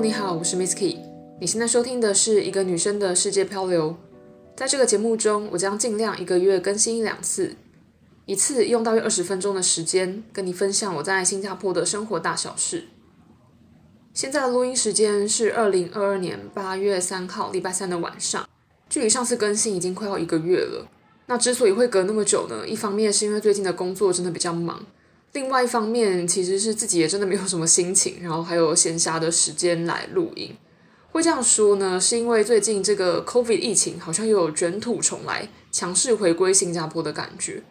你好，我是 Miss Key。你现在收听的是一个女生的世界漂流。在这个节目中，我将尽量一个月更新一两次，一次用大约二十分钟的时间，跟你分享我在新加坡的生活大小事。现在的录音时间是二零二二年八月三号礼拜三的晚上，距离上次更新已经快要一个月了。那之所以会隔那么久呢，一方面是因为最近的工作真的比较忙。另外一方面，其实是自己也真的没有什么心情，然后还有闲暇的时间来录音。会这样说呢，是因为最近这个 COVID 疫情好像又有卷土重来，强势回归新加坡的感觉。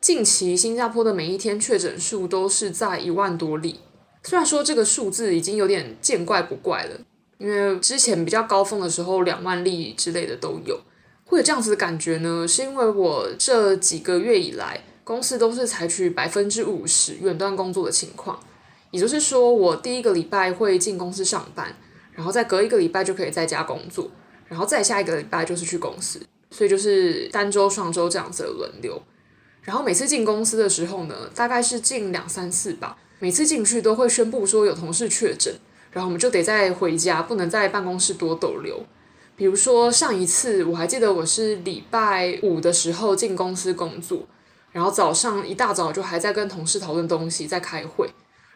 近期新加坡的每一天确诊数都是在一万多例，虽然说这个数字已经有点见怪不怪了，因为之前比较高峰的时候两万例之类的都有。会有这样子的感觉呢，是因为我这几个月以来。公司都是采取百分之五十远端工作的情况，也就是说，我第一个礼拜会进公司上班，然后再隔一个礼拜就可以在家工作，然后再下一个礼拜就是去公司，所以就是单周、双周这样子的轮流。然后每次进公司的时候呢，大概是进两三次吧，每次进去都会宣布说有同事确诊，然后我们就得再回家，不能在办公室多逗留。比如说上一次我还记得我是礼拜五的时候进公司工作。然后早上一大早就还在跟同事讨论东西，在开会。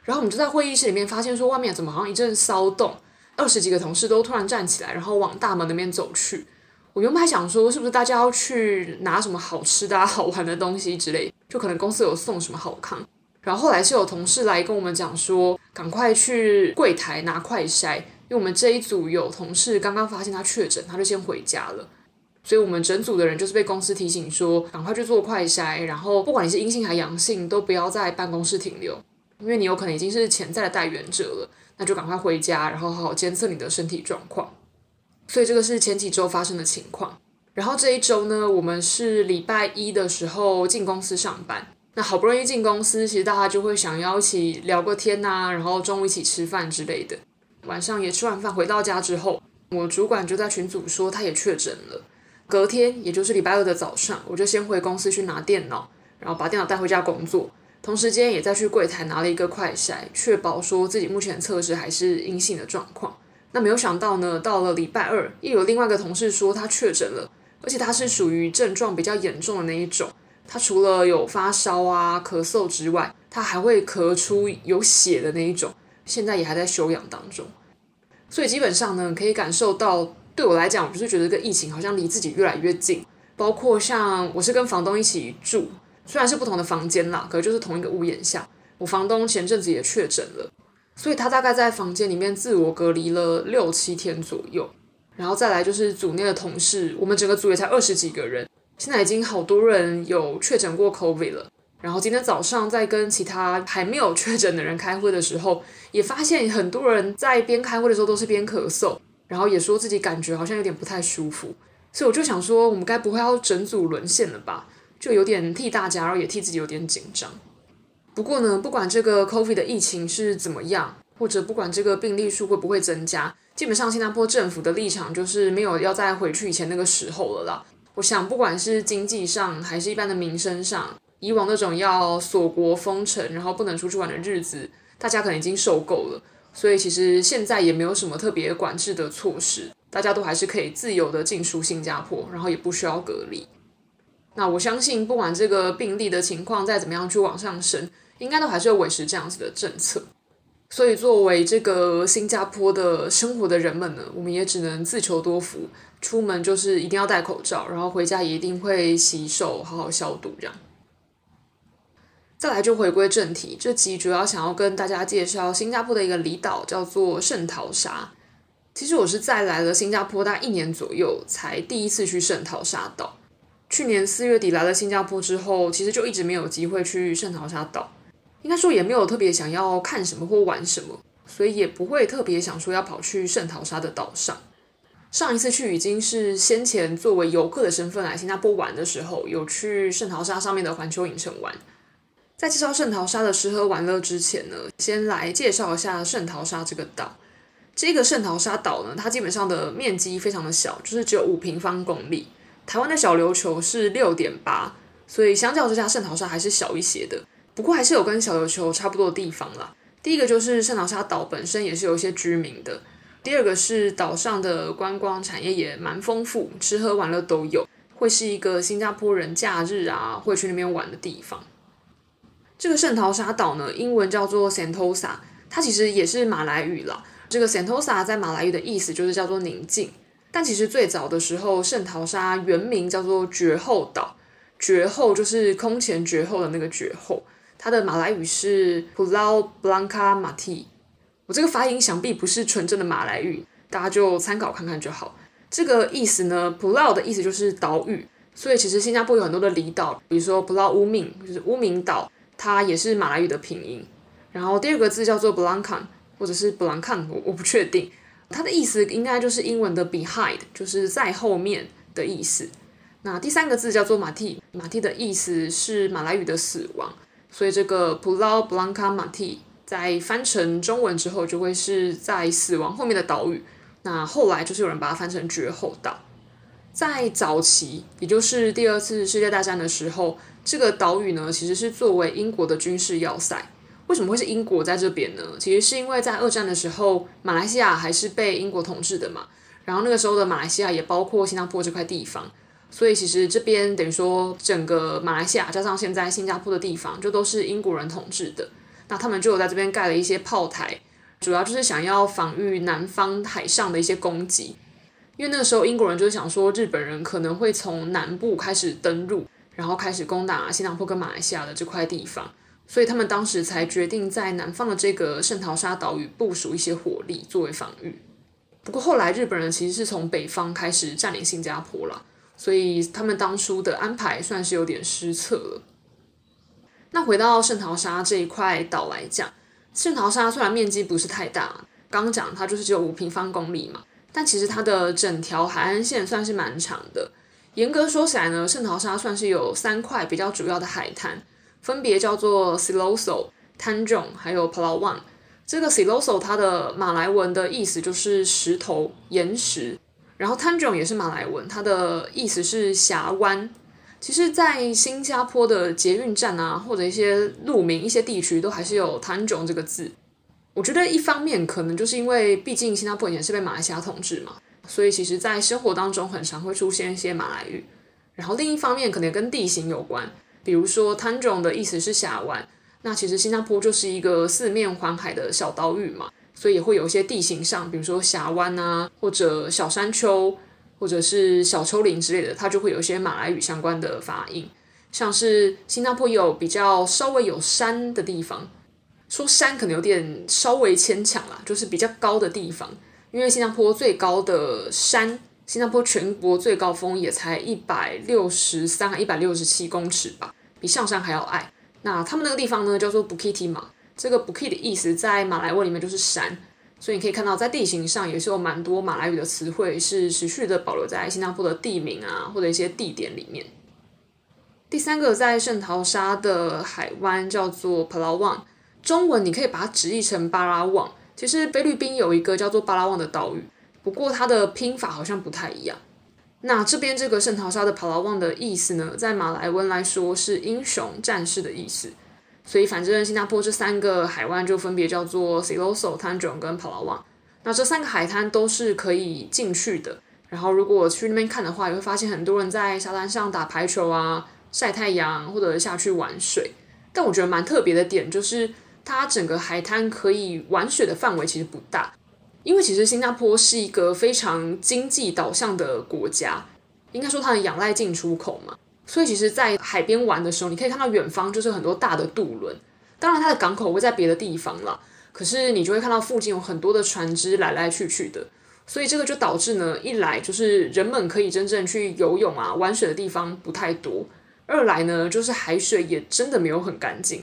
然后我们就在会议室里面发现说，外面怎么好像一阵骚动，二十几个同事都突然站起来，然后往大门那边走去。我原本还想说，是不是大家要去拿什么好吃的、好玩的东西之类，就可能公司有送什么好康。然后后来是有同事来跟我们讲说，赶快去柜台拿快筛，因为我们这一组有同事刚刚发现他确诊，他就先回家了。所以我们整组的人就是被公司提醒说，赶快去做快筛，然后不管你是阴性还是阳性，都不要在办公室停留，因为你有可能已经是潜在的带源者了，那就赶快回家，然后好好监测你的身体状况。所以这个是前几周发生的情况。然后这一周呢，我们是礼拜一的时候进公司上班，那好不容易进公司，其实大家就会想要一起聊个天呐、然后中午一起吃饭之类的。晚上也吃完饭回到家之后，我主管就在群组说他也确诊了。隔天，也就是礼拜二的早上，我就先回公司去拿电脑，然后把电脑带回家工作，同时间也再去柜台拿了一个快筛，确保说自己目前测试还是阴性的状况。那没有想到呢，到了礼拜二，又有另外一个同事说他确诊了，而且他是属于症状比较严重的那一种，他除了有发烧啊、咳嗽之外，他还会咳出有血的那一种，现在也还在休养当中。所以基本上呢，可以感受到。对我来讲，我就是觉得这个疫情好像离自己越来越近。包括像我是跟房东一起住，虽然是不同的房间啦，可是就是同一个屋檐下。我房东前阵子也确诊了，所以他大概在房间里面自我隔离了六七天左右。然后再来就是组内的同事，我们整个组也才二十几个人，现在已经好多人有确诊过 COVID 了。然后今天早上在跟其他还没有确诊的人开会的时候，也发现很多人在边开会的时候都是边咳嗽。然后也说自己感觉好像有点不太舒服，所以我就想说，我们该不会要整组沦陷了吧？就有点替大家，然后也替自己有点紧张。不过呢，不管这个 COVID 的疫情是怎么样，或者不管这个病例数会不会增加，基本上新加坡政府的立场就是没有要再回去以前那个时候了啦。我想，不管是经济上还是一般的民生上，以往那种要锁国封城，然后不能出去玩的日子，大家可能已经受够了。所以其实现在也没有什么特别管制的措施，大家都还是可以自由的进出新加坡，然后也不需要隔离。那我相信，不管这个病例的情况再怎么样去往上升，应该都还是会维持这样子的政策。所以作为这个新加坡的生活的人们呢，我们也只能自求多福，出门就是一定要戴口罩，然后回家也一定会洗手，好好消毒这样。再来就回归正题，这集主要想要跟大家介绍新加坡的一个离岛，叫做圣淘沙。其实我是在来了新加坡大概一年左右，才第一次去圣淘沙岛。去年四月底来了新加坡之后，其实就一直没有机会去圣淘沙岛，应该说也没有特别想要看什么或玩什么，所以也不会特别想说要跑去圣淘沙的岛上。上一次去已经是先前作为游客的身份来新加坡玩的时候，有去圣淘沙上面的环球影城玩。在介绍圣淘沙的吃喝玩乐之前呢，先来介绍一下圣淘沙这个岛。这个圣淘沙岛呢，它基本上的面积非常的小，就是只有五平方公里。台湾的小琉球是六点八，所以相较之下，圣淘沙还是小一些的。不过还是有跟小琉球差不多的地方啦。第一个就是圣淘沙岛本身也是有一些居民的，第二个是岛上的观光产业也蛮丰富，吃喝玩乐都有，会是一个新加坡人假日啊会去那边玩的地方。这个圣淘沙岛呢，英文叫做 Sentosa，它其实也是马来语啦。这个 Sentosa 在马来语的意思就是叫做宁静，但其实最早的时候，圣淘沙原名叫做绝后岛，绝后就是空前绝后的那个绝后。它的马来语是 Pulau Blanca Mati，我这个发音想必不是纯正的马来语，大家就参考看看就好。这个意思呢，Pulau 的意思就是岛屿，所以其实新加坡有很多的离岛，比如说 Pulau Ubin 就是乌名岛，它也是马来语的拼音。然后第二个字叫做 Blanca，或者是 Blancan，我我不确定，它的意思应该就是英文的 behind，就是在后面的意思。那第三个字叫做马蒂，马蒂的意思是马来语的死亡。所以这个 Pulau Blanka Mati 在翻成中文之后，就会是在死亡后面的岛屿。那后来就是有人把它翻成绝后岛。在早期，也就是第二次世界大战的时候，这个岛屿呢，其实是作为英国的军事要塞。为什么会是英国在这边呢？其实是因为在二战的时候，马来西亚还是被英国统治的嘛。然后那个时候的马来西亚也包括新加坡这块地方。所以其实这边等于说，整个马来西亚加上现在新加坡的地方，就都是英国人统治的。那他们就有在这边盖了一些炮台，主要就是想要防御南方海上的一些攻击。因为那个时候英国人就是想说，日本人可能会从南部开始登陆，然后开始攻打新加坡跟马来西亚的这块地方，所以他们当时才决定在南方的这个圣淘沙岛屿部署一些火力作为防御。不过后来日本人其实是从北方开始占领新加坡了。所以他们当初的安排算是有点失策了。那回到圣淘沙这一块岛来讲，圣淘沙虽然面积不是太大，刚刚讲它就是只有五平方公里嘛，但其实它的整条海岸线算是蛮长的。严格说起来呢，圣淘沙算是有三块比较主要的海滩，分别叫做 Siloso、Tanjong 还有 Palawan。这个 Siloso 它的马来文的意思就是石头、岩石。然后 Tanjong 也是马来文，它的意思是峡湾。其实，在新加坡的捷运站啊，或者一些路名、一些地区，都还是有 Tanjong 这个字。我觉得一方面可能就是因为，毕竟新加坡以前是被马来西亚统治嘛，所以其实在生活当中很常会出现一些马来语。然后另一方面可能跟地形有关，比如说 Tanjong 的意思是峡湾，那其实新加坡就是一个四面环海的小岛屿嘛。所以也会有一些地形上，比如说峡湾啊，或者小山丘，或者是小丘陵之类的，它就会有一些马来语相关的发音。像是新加坡有比较稍微有山的地方，说山可能有点稍微牵强啦，就是比较高的地方。因为新加坡最高的山，新加坡全国最高峰也才一百六十三、一百六十七公尺吧，比上山还要矮。那他们那个地方呢，叫做 Bukit Timah。这个 Bukit 的意思在马来文里面就是山，所以你可以看到在地形上也是有蛮多马来语的词汇是持续的保留在新加坡的地名啊或者一些地点里面。第三个在圣淘沙的海湾叫做 Palawan，中文你可以把它直译成巴拉望。其实菲律宾有一个叫做巴拉望的岛屿，不过它的拼法好像不太一样。那这边这个圣淘沙的 Palawan 的意思呢，在马来文来说是英雄战士的意思。所以，反正新加坡这三个海湾就分别叫做 Siloso、Tanjong 跟 Paraw。那这三个海滩都是可以进去的。然后，如果去那边看的话，也会发现很多人在沙滩上打排球啊、晒太阳，或者下去玩水。但我觉得蛮特别的点就是，它整个海滩可以玩水的范围其实不大，因为其实新加坡是一个非常经济导向的国家，应该说它的仰赖进出口嘛。所以其实，在海边玩的时候，你可以看到远方就是很多大的渡轮。当然，它的港口会在别的地方啦，可是你就会看到附近有很多的船只来来去去的。所以这个就导致呢，一来就是人们可以真正去游泳啊、玩水的地方不太多；二来呢，就是海水也真的没有很干净。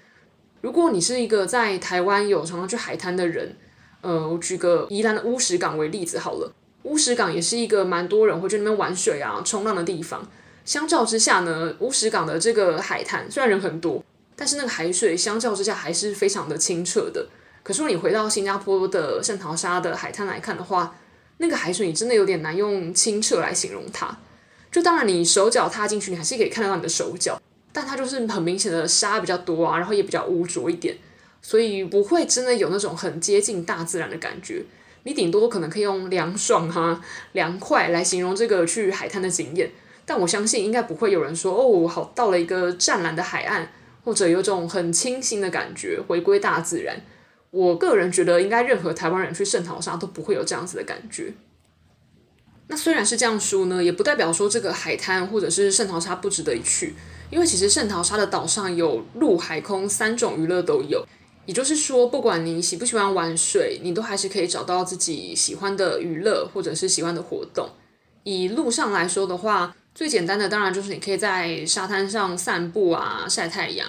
如果你是一个在台湾有常常去海滩的人，呃，我举个宜兰的乌石港为例子好了，乌石港也是一个蛮多人会去那边玩水啊、冲浪的地方。相较之下呢，乌石港的这个海滩虽然人很多，但是那个海水相较之下还是非常的清澈的。可是你回到新加坡的圣淘沙的海滩来看的话，那个海水你真的有点难用清澈来形容它。就当然你手脚踏进去，你还是可以看得到你的手脚，但它就是很明显的沙比较多啊，然后也比较污浊一点，所以不会真的有那种很接近大自然的感觉。你顶多可能可以用凉爽哈、凉快来形容这个去海滩的经验。但我相信应该不会有人说哦，好，到了一个湛蓝的海岸，或者有种很清新的感觉，回归大自然。我个人觉得，应该任何台湾人去圣淘沙都不会有这样子的感觉。那虽然是这样说呢，也不代表说这个海滩或者是圣淘沙不值得一去，因为其实圣淘沙的岛上有陆海空三种娱乐都有，也就是说，不管你喜不喜欢玩水，你都还是可以找到自己喜欢的娱乐或者是喜欢的活动。以陆上来说的话，最简单的当然就是你可以在沙滩上散步啊，晒太阳。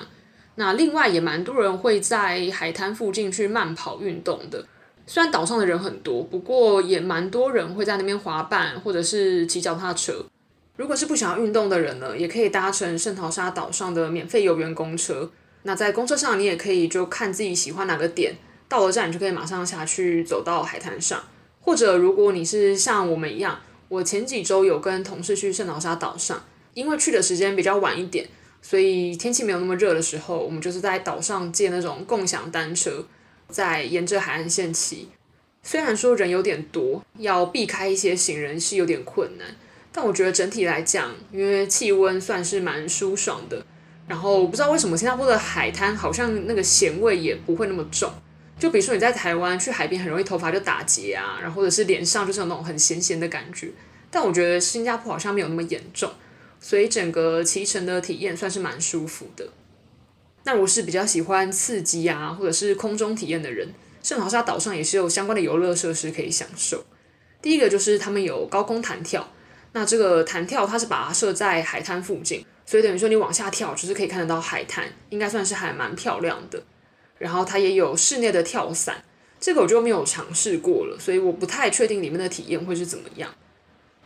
那另外也蛮多人会在海滩附近去慢跑运动的，虽然岛上的人很多，不过也蛮多人会在那边滑板或者是骑脚踏车。如果是不想要运动的人呢，也可以搭乘圣淘沙岛上的免费游园公车。那在公车上，你也可以就看自己喜欢哪个点，到了站你就可以马上下去走到海滩上。或者如果你是像我们一样，我前几周有跟同事去圣淘沙岛上，因为去的时间比较晚一点。所以天气没有那么热的时候，我们就是在岛上借那种共享单车，在沿着海岸线骑。虽然说人有点多，要避开一些行人是有点困难，但我觉得整体来讲，因为气温算是蛮舒爽的。然后不知道为什么新加坡的海滩好像那个咸味也不会那么重。就比如说你在台湾去海边，很容易头发就打结啊，然后或者是脸上就是有那种很咸咸的感觉。但我觉得新加坡好像没有那么严重。所以整个骑乘的体验算是蛮舒服的。那如果是比较喜欢刺激啊，或者是空中体验的人，圣淘沙岛上也是有相关的游乐设施可以享受。第一个就是他们有高空弹跳，那这个弹跳它是把它设在海滩附近，所以等于说你往下跳就是可以看得到海滩，应该算是还蛮漂亮的。然后它也有室内的跳伞，这个我就没有尝试过了，所以我不太确定里面的体验会是怎么样。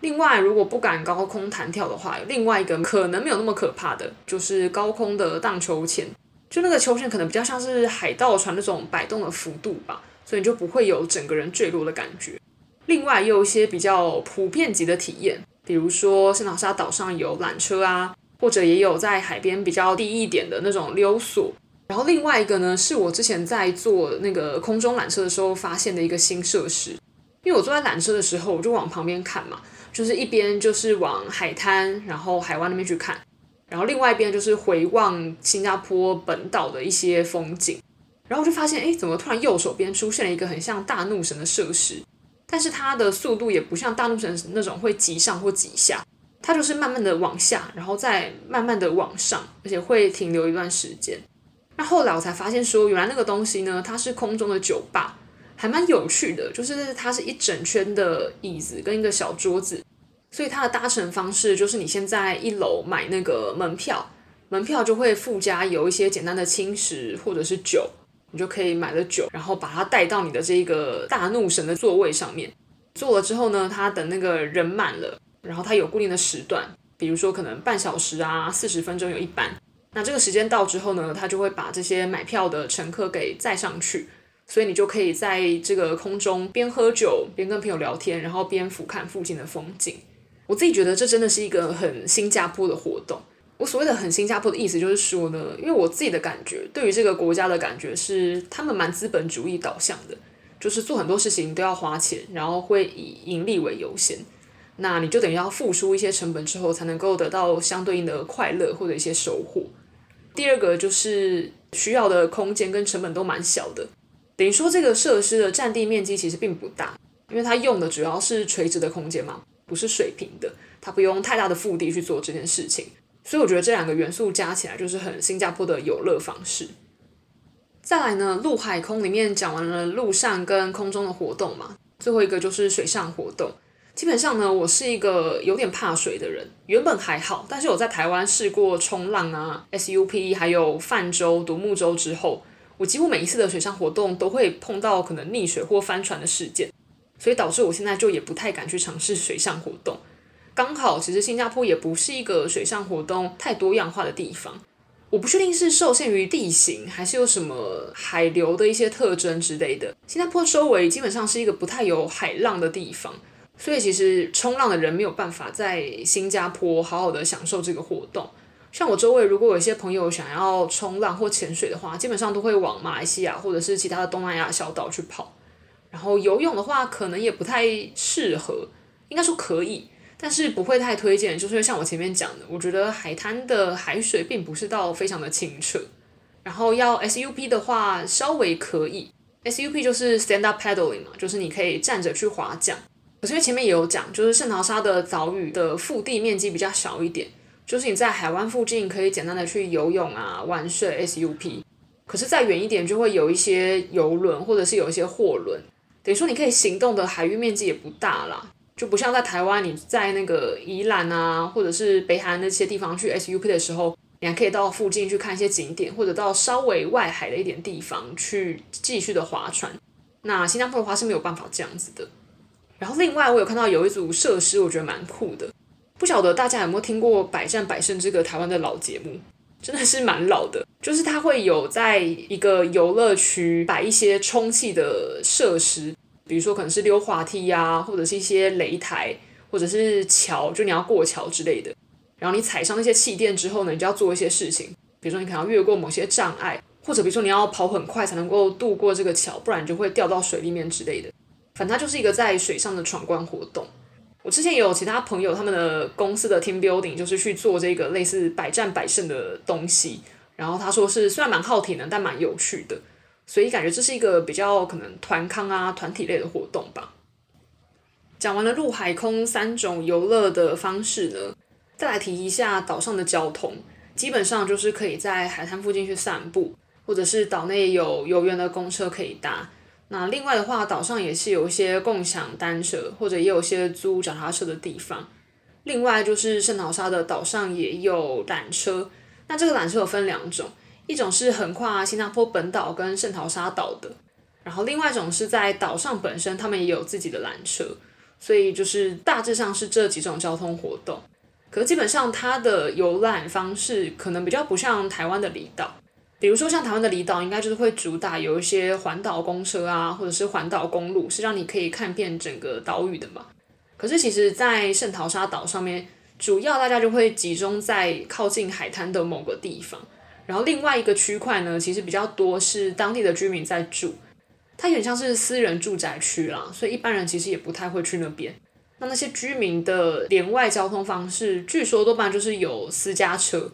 另外，如果不敢高空弹跳的话，另外一个可能没有那么可怕的，就是高空的荡秋千。就那个秋千可能比较像是海盗船那种摆动的幅度吧，所以你就不会有整个人坠落的感觉。另外，也有一些比较普遍级的体验，比如说圣淘沙岛上有缆车啊，或者也有在海边比较低一点的那种溜索。然后另外一个呢，是我之前在坐那个空中缆车的时候发现的一个新设施，因为我坐在缆车的时候，我就往旁边看嘛。就是一边就是往海滩，然后海湾那边去看，然后另外一边就是回望新加坡本岛的一些风景，然后我就发现，哎，怎么突然右手边出现了一个很像大怒神的设施，但是它的速度也不像大怒神那种会急上或急下，它就是慢慢的往下，然后再慢慢的往上，而且会停留一段时间。那后来我才发现说，原来那个东西呢，它是空中的酒吧。还蛮有趣的，就是它是一整圈的椅子跟一个小桌子，所以它的搭乘方式就是你先在一楼买那个门票，门票就会附加有一些简单的轻食或者是酒，你就可以买了酒，然后把它带到你的这个大怒神的座位上面。坐了之后呢，它等那个人满了，然后它有固定的时段，比如说可能半小时啊，四十分钟有一班。那这个时间到之后呢，它就会把这些买票的乘客给载上去。所以你就可以在这个空中边喝酒边跟朋友聊天，然后边俯瞰附近的风景。我自己觉得这真的是一个很新加坡的活动。我所谓的很新加坡的意思就是说呢，因为我自己的感觉，对于这个国家的感觉是，他们蛮资本主义导向的，就是做很多事情都要花钱，然后会以盈利为优先。那你就等于要付出一些成本之后，才能够得到相对应的快乐或者一些收获。第二个就是需要的空间跟成本都蛮小的。等于说，这个设施的占地面积其实并不大，因为它用的主要是垂直的空间嘛，不是水平的，它不用太大的腹地去做这件事情。所以我觉得这两个元素加起来就是很新加坡的游乐方式。再来呢，陆海空里面讲完了陆上跟空中的活动嘛，最后一个就是水上活动。基本上呢，我是一个有点怕水的人，原本还好，但是我在台湾试过冲浪啊、SUP 还有泛舟、独木舟之后。我几乎每一次的水上活动都会碰到可能溺水或翻船的事件，所以导致我现在就也不太敢去尝试水上活动。刚好，其实新加坡也不是一个水上活动太多样化的地方。我不确定是受限于地形，还是有什么海流的一些特征之类的。新加坡周围基本上是一个不太有海浪的地方，所以其实冲浪的人没有办法在新加坡好好的享受这个活动。像我周围，如果有一些朋友想要冲浪或潜水的话，基本上都会往马来西亚或者是其他的东南亚小岛去跑。然后游泳的话，可能也不太适合，应该说可以，但是不会太推荐，就是像我前面讲的，我觉得海滩的海水并不是到非常的清澈。然后要 SUP 的话，稍微可以，SUP 就是 stand up paddling 嘛，就是你可以站着去划桨。可是因为前面也有讲，就是圣淘沙的岛屿的腹地面积比较小一点，就是你在海湾附近可以简单的去游泳啊、玩水 SUP。可是再远一点就会有一些游轮或者是有一些货轮，等于说你可以行动的海域面积也不大啦，就不像在台湾，你在那个宜兰啊或者是北海那些地方去 SUP 的时候。你还可以到附近去看一些景点，或者到稍微外海的一点地方去继续的划船。那新加坡的话是没有办法这样子的。然后另外我有看到有一组设施，我觉得蛮酷的。不晓得大家有没有听过《百战百胜》这个台湾的老节目？真的是蛮老的。就是它会有在一个游乐区摆一些充气的设施，比如说可能是溜滑梯呀，或者是一些擂台，或者是桥，就你要过桥之类的。然后你踩上那些气垫之后呢，你就要做一些事情，比如说你可能要越过某些障碍，或者比如说你要跑很快才能够渡过这个桥，不然你就会掉到水里面之类的。反正它就是一个在水上的闯关活动。我之前也有其他朋友，他们的公司的 team building 就是去做这个类似百战百胜的东西，然后他说是虽然蛮耗体能，但蛮有趣的，所以感觉这是一个比较可能团康啊团体类的活动吧。讲完了陆海空三种游乐的方式呢，再来提一下岛上的交通，基本上就是可以在海滩附近去散步，或者是岛内有游园的公车可以搭。那另外的话，岛上也是有一些共享单车，或者也有一些租脚踏车的地方。另外就是圣淘沙的岛上也有缆车，那这个缆车有分两种，一种是横跨新加坡本岛跟圣淘沙岛的，然后另外一种是在岛上本身，他们也有自己的缆车。所以就是大致上是这几种交通活动。可是基本上，它的游览方式可能比较不像台湾的离岛。比如说，像台湾的离岛，应该就是会主打有一些环岛公车啊，或者是环岛公路，是让你可以看遍整个岛屿的嘛。可是其实，在圣淘沙岛上面，主要大家就会集中在靠近海滩的某个地方。然后另外一个区块呢，其实比较多是当地的居民在住，它有点像是私人住宅区啦，所以一般人其实也不太会去那边。那那些居民的连外交通方式，据说多半就是有私家车，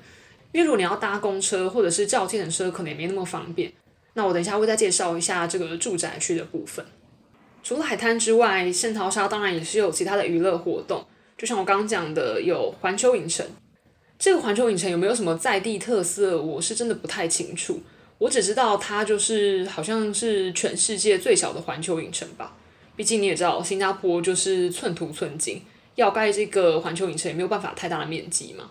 因为如果你要搭公车或者是叫计程车，可能也没那么方便。那我等一下会再介绍一下这个住宅区的部分。除了海滩之外，圣淘沙当然也是有其他的娱乐活动，就像我刚刚讲的，有环球影城。这个环球影城有没有什么在地特色，我是真的不太清楚。我只知道它就是好像是全世界最小的环球影城吧。毕竟你也知道，新加坡就是寸土寸金，要盖这个环球影城也没有办法太大的面积嘛。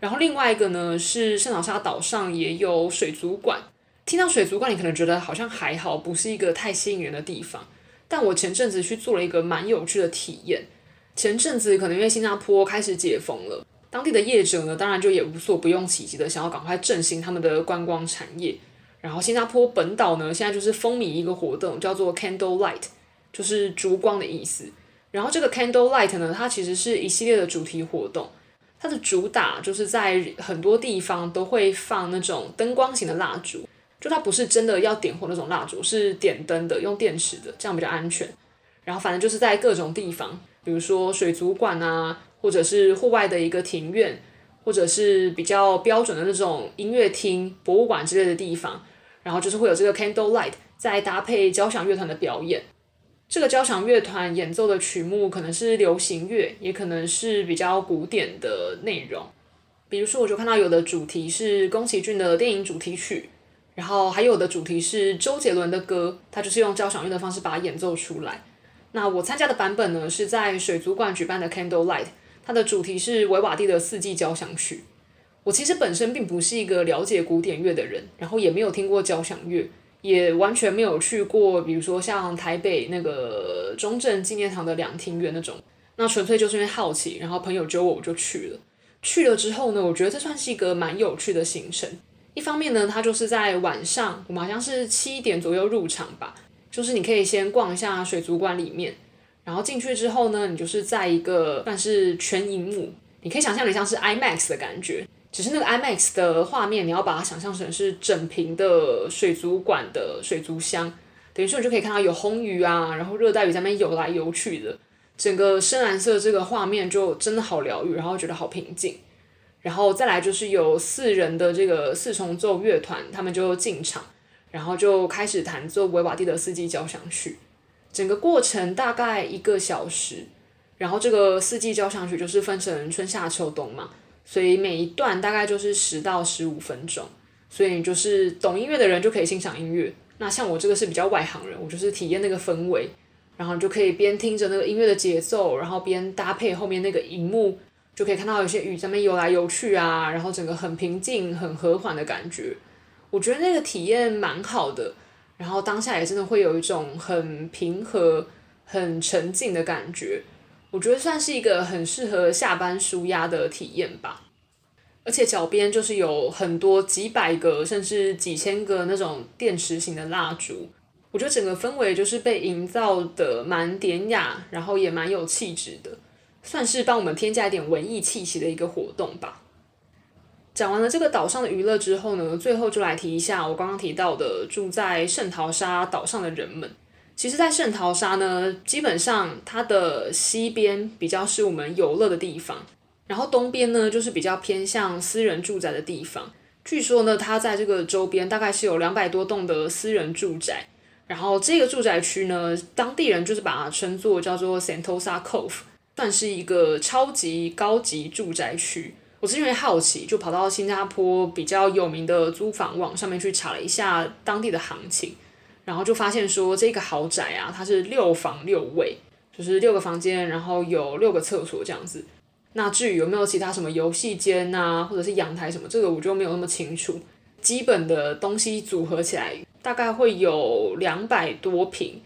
然后另外一个呢，是圣淘沙岛上也有水族馆。听到水族馆，你可能觉得好像还好，不是一个太吸引人的地方。但我前阵子去做了一个蛮有趣的体验。前阵子可能因为新加坡开始解封了，当地的业者呢，当然就也无所不用其极的想要赶快振兴他们的观光产业。然后新加坡本岛呢，现在就是风靡一个活动，叫做 Candle Light。就是烛光的意思，然后这个 Candle Light 呢，它其实是一系列的主题活动，它的主打就是在很多地方都会放那种灯光型的蜡烛，就它不是真的要点火那种蜡烛，是点灯的，用电池的，这样比较安全。然后反正就是在各种地方，比如说水族馆啊，或者是户外的一个庭院，或者是比较标准的那种音乐厅、博物馆之类的地方，然后就是会有这个 Candle Light，再搭配交响乐团的表演。这个交响乐团演奏的曲目可能是流行乐，也可能是比较古典的内容。比如说，我就看到有的主题是宫崎骏的电影主题曲，然后还有的主题是周杰伦的歌，他就是用交响乐的方式把它演奏出来。那我参加的版本呢，是在水族馆举办的 Candle Light，它的主题是维瓦蒂的四季交响曲。我其实本身并不是一个了解古典乐的人，然后也没有听过交响乐。也完全没有去过，比如说像台北那个中正纪念堂的两厅院那种，那纯粹就是因为好奇，然后朋友揪我，我就去了。去了之后呢，我觉得这算是一个蛮有趣的行程。一方面呢，它就是在晚上，我们好像是七点左右入场吧，就是你可以先逛一下水族馆里面，然后进去之后呢，你就是在一个算是全萤幕，你可以想象的像是 IMAX 的感觉。只是那个 IMAX 的画面，你要把它想象成是整屏的水族馆的水族箱，等于说你就可以看到有红鱼啊，然后热带鱼在那边游来游去的，整个深蓝色这个画面就真的好疗愈，然后觉得好平静。然后再来就是有四人的这个四重奏乐团，他们就进场，然后就开始弹奏维瓦蒂的四季交响曲。整个过程大概一个小时，然后这个四季交响曲就是分成春夏秋冬嘛，所以每一段大概就是十到十五分钟，所以你就是懂音乐的人就可以欣赏音乐。那像我这个是比较外行人，我就是体验那个氛围，然后就可以边听着那个音乐的节奏，然后边搭配后面那个荧幕，就可以看到有些鱼在那边游来游去啊，然后整个很平静、很和缓的感觉。我觉得那个体验蛮好的，然后当下也真的会有一种很平和、很沉静的感觉。我觉得算是一个很适合下班舒压的体验吧。而且脚边就是有很多几百个甚至几千个那种电池型的蜡烛，我觉得整个氛围就是被营造的蛮典雅，然后也蛮有气质的，算是帮我们添加一点文艺气息的一个活动吧。讲完了这个岛上的娱乐之后呢，最后就来提一下我刚刚提到的住在圣淘沙岛上的人们。其实，在圣淘沙呢，基本上它的西边比较是我们游乐的地方。然后东边呢，就是比较偏向私人住宅的地方。据说呢，它在这个周边大概是有两百多栋的私人住宅。然后这个住宅区呢，当地人就是把它称作叫做 Sentosa Cove，算是一个超级高级住宅区。我是因为好奇，就跑到新加坡比较有名的租房网上面去查了一下当地的行情，然后就发现说这个豪宅啊，它是六房六卫，就是六个房间，然后有六个厕所这样子。那至于有没有其他什么游戏间啊，或者是阳台什么，这个我就没有那么清楚。基本的东西组合起来，大概会有两百多平，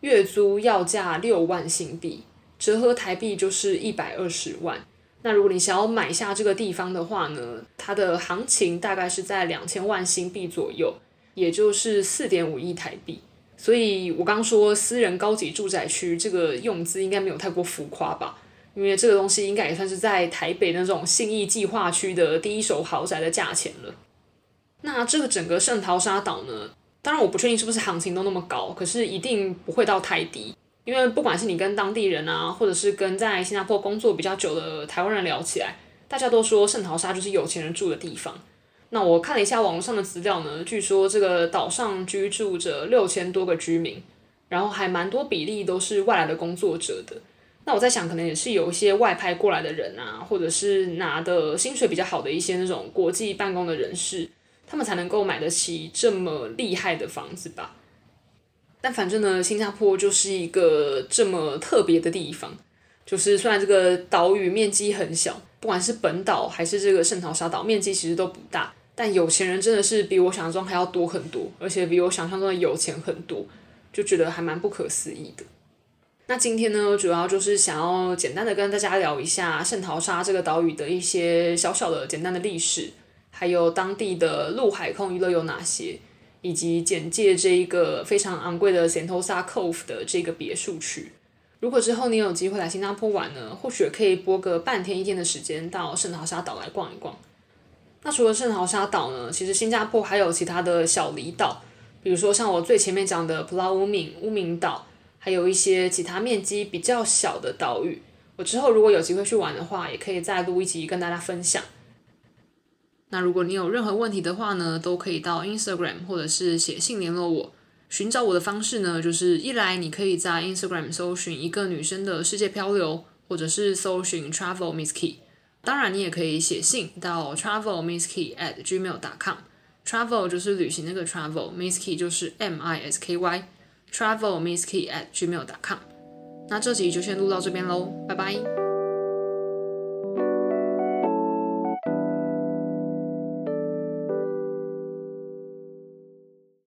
月租要价六万新币，折合台币就是一百二十万。那如果你想要买下这个地方的话呢，它的行情大概是在两千万新币左右，也就是四点五亿台币。所以我刚说私人高级住宅区这个用资应该没有太过浮夸吧。因为这个东西应该也算是在台北那种信义计划区的第一手豪宅的价钱了。那这个整个圣淘沙岛呢，当然我不确定是不是行情都那么高，可是一定不会到太低。因为不管是你跟当地人啊，或者是跟在新加坡工作比较久的台湾人聊起来，大家都说圣淘沙就是有钱人住的地方。那我看了一下网络上的资料呢，据说这个岛上居住着六千多个居民，然后还蛮多比例都是外来的工作者的。那我在想，可能也是有一些外派过来的人啊，或者是拿的薪水比较好的一些那种国际办公的人士，他们才能够买得起这么厉害的房子吧。但反正呢，新加坡就是一个这么特别的地方，就是虽然这个岛屿面积很小，不管是本岛还是这个圣淘沙岛，面积其实都不大，但有钱人真的是比我想象中还要多很多，而且比我想象中的有钱很多，就觉得还蛮不可思议的。那今天呢，主要就是想要简单的跟大家聊一下圣淘沙这个岛屿的一些小小的简单的历史，还有当地的陆海空娱乐有哪些，以及简介这一个非常昂贵的 Sentosa Cove 的这个别墅区。如果之后你有机会来新加坡玩呢，或许可以拨个半天一天的时间到圣淘沙岛来逛一逛。那除了圣淘沙岛呢，其实新加坡还有其他的小离岛，比如说像我最前面讲的 Pulau Ubin 乌敏岛。还有一些其他面积比较小的岛屿，我之后如果有机会去玩的话，也可以再录一集跟大家分享。那如果你有任何问题的话呢，都可以到 Instagram 或者是写信联络我。寻找我的方式呢，就是一来你可以在 Instagram 搜寻一个女生的世界漂流，或者是搜寻 Travel Miss Key。当然，你也可以写信到 Travel Miss Key at gmail.com。Travel 就是旅行那个 Travel，Miss Key 就是 M I S K Y。travelmisskey at gmail.com。那这集就先录到这边喽，拜拜。